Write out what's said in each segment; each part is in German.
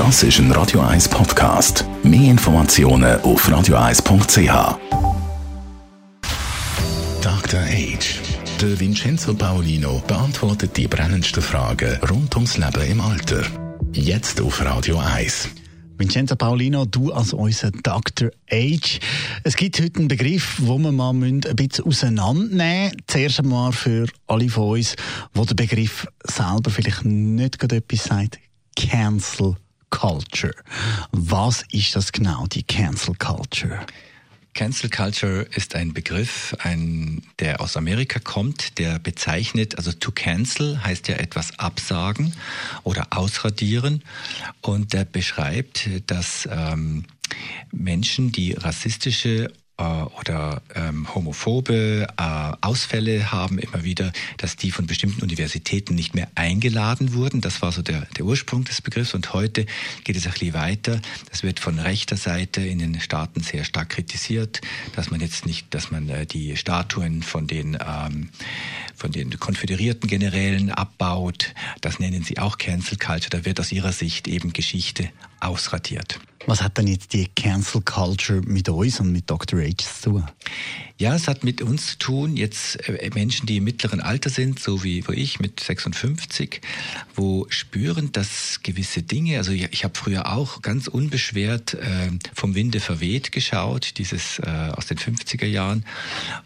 Das ist ein Radio 1 Podcast. Mehr Informationen auf radio1.ch. Dr. Age. Der Vincenzo Paolino beantwortet die brennendsten Fragen rund ums Leben im Alter. Jetzt auf Radio 1. Vincenzo Paulino, du als unser Dr. Age. Es gibt heute einen Begriff, wo wir mal ein bisschen auseinandernehmen müssen. Zuerst einmal für alle von uns, wo der Begriff selber vielleicht nicht gerade etwas sagt. Cancel Culture. Was ist das genau, die Cancel Culture? Cancel Culture ist ein Begriff, ein, der aus Amerika kommt, der bezeichnet, also to cancel heißt ja etwas absagen oder ausradieren und der beschreibt, dass ähm, Menschen, die rassistische äh, oder ähm, homophobe äh, Ausfälle haben immer wieder, dass die von bestimmten Universitäten nicht mehr eingeladen wurden. Das war so der, der Ursprung des Begriffs. Und heute geht es ein bisschen weiter. Das wird von rechter Seite in den Staaten sehr stark kritisiert, dass man jetzt nicht, dass man äh, die Statuen von den ähm, von den konföderierten Generälen abbaut. Das nennen sie auch Cancel Culture. Da wird aus ihrer Sicht eben Geschichte ausradiert. Was hat denn jetzt die Cancel Culture mit uns und mit Dr. H zu tun? Ja, es hat mit uns zu tun, jetzt äh, Menschen, die im mittleren Alter sind, so wie ich mit 56, wo spüren, dass gewisse Dinge, also ich, ich habe früher auch ganz unbeschwert äh, vom Winde verweht geschaut, dieses äh, aus den 50er Jahren.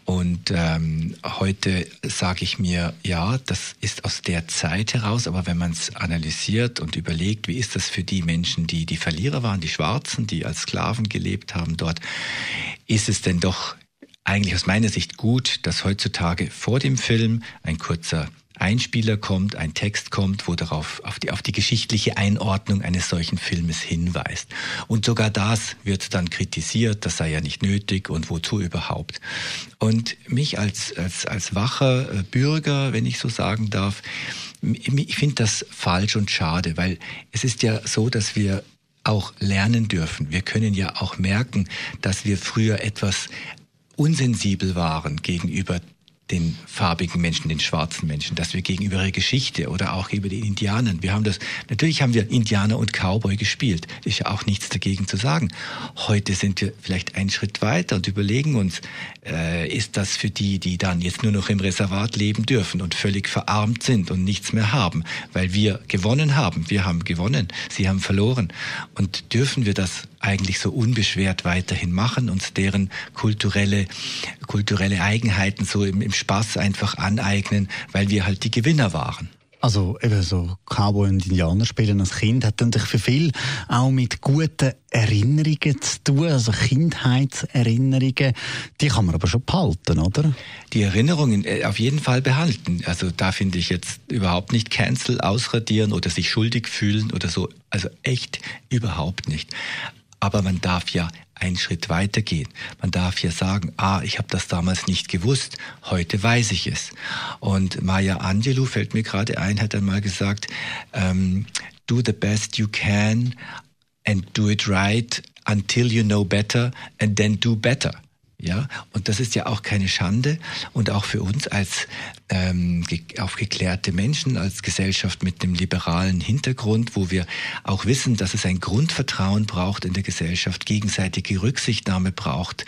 Und ähm, heute sage ich mir, ja, das ist aus der Zeit heraus, aber wenn man es analysiert und überlegt, wie ist das für die Menschen, die die Verlierer waren, die Schwarzen, die als Sklaven gelebt haben dort, ist es denn doch eigentlich aus meiner Sicht gut, dass heutzutage vor dem Film ein kurzer Einspieler kommt, ein Text kommt, wo darauf auf die, auf die geschichtliche Einordnung eines solchen Filmes hinweist. Und sogar das wird dann kritisiert, das sei ja nicht nötig und wozu überhaupt. Und mich als, als, als wacher äh, Bürger, wenn ich so sagen darf, ich finde das falsch und schade, weil es ist ja so, dass wir auch lernen dürfen. Wir können ja auch merken, dass wir früher etwas unsensibel waren gegenüber den farbigen Menschen, den schwarzen Menschen, dass wir gegenüber ihrer Geschichte oder auch über die Indianern, wir haben das, natürlich haben wir Indianer und Cowboy gespielt, ist ja auch nichts dagegen zu sagen. Heute sind wir vielleicht einen Schritt weiter und überlegen uns, äh, ist das für die, die dann jetzt nur noch im Reservat leben dürfen und völlig verarmt sind und nichts mehr haben, weil wir gewonnen haben, wir haben gewonnen, sie haben verloren. Und dürfen wir das eigentlich so unbeschwert weiterhin machen, uns deren kulturelle, kulturelle Eigenheiten so im, im Spaß einfach aneignen, weil wir halt die Gewinner waren. Also eben so Cowboy und Indianer spielen als Kind hat natürlich für viel auch mit guten Erinnerungen zu tun, also Kindheitserinnerungen. Die kann man aber schon behalten, oder? Die Erinnerungen äh, auf jeden Fall behalten. Also da finde ich jetzt überhaupt nicht Cancel, ausradieren oder sich schuldig fühlen oder so. Also echt überhaupt nicht. Aber man darf ja einen Schritt weiter gehen. Man darf ja sagen, ah, ich habe das damals nicht gewusst, heute weiß ich es. Und Maya Angelou fällt mir gerade ein, hat einmal gesagt, ähm, do the best you can and do it right until you know better and then do better. Ja, und das ist ja auch keine Schande und auch für uns als ähm, aufgeklärte Menschen, als Gesellschaft mit dem liberalen Hintergrund, wo wir auch wissen, dass es ein Grundvertrauen braucht in der Gesellschaft, gegenseitige Rücksichtnahme braucht,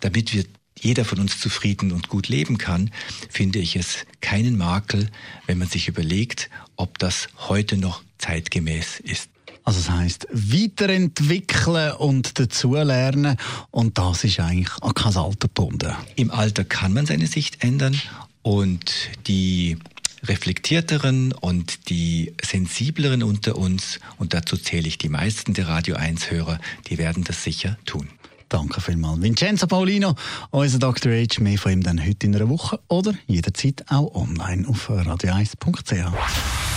damit wir jeder von uns zufrieden und gut leben kann, finde ich es keinen Makel, wenn man sich überlegt, ob das heute noch zeitgemäß ist. Also das heißt weiterentwickeln und dazulernen und das ist eigentlich an kein Alter gebunden. Im Alter kann man seine Sicht ändern und die reflektierteren und die sensibleren unter uns, und dazu zähle ich die meisten der Radio 1 Hörer, die werden das sicher tun. Danke vielmals. Vincenzo Paulino, unser Dr. H. Mehr von ihm dann heute in einer Woche oder jederzeit auch online auf radio1.ch.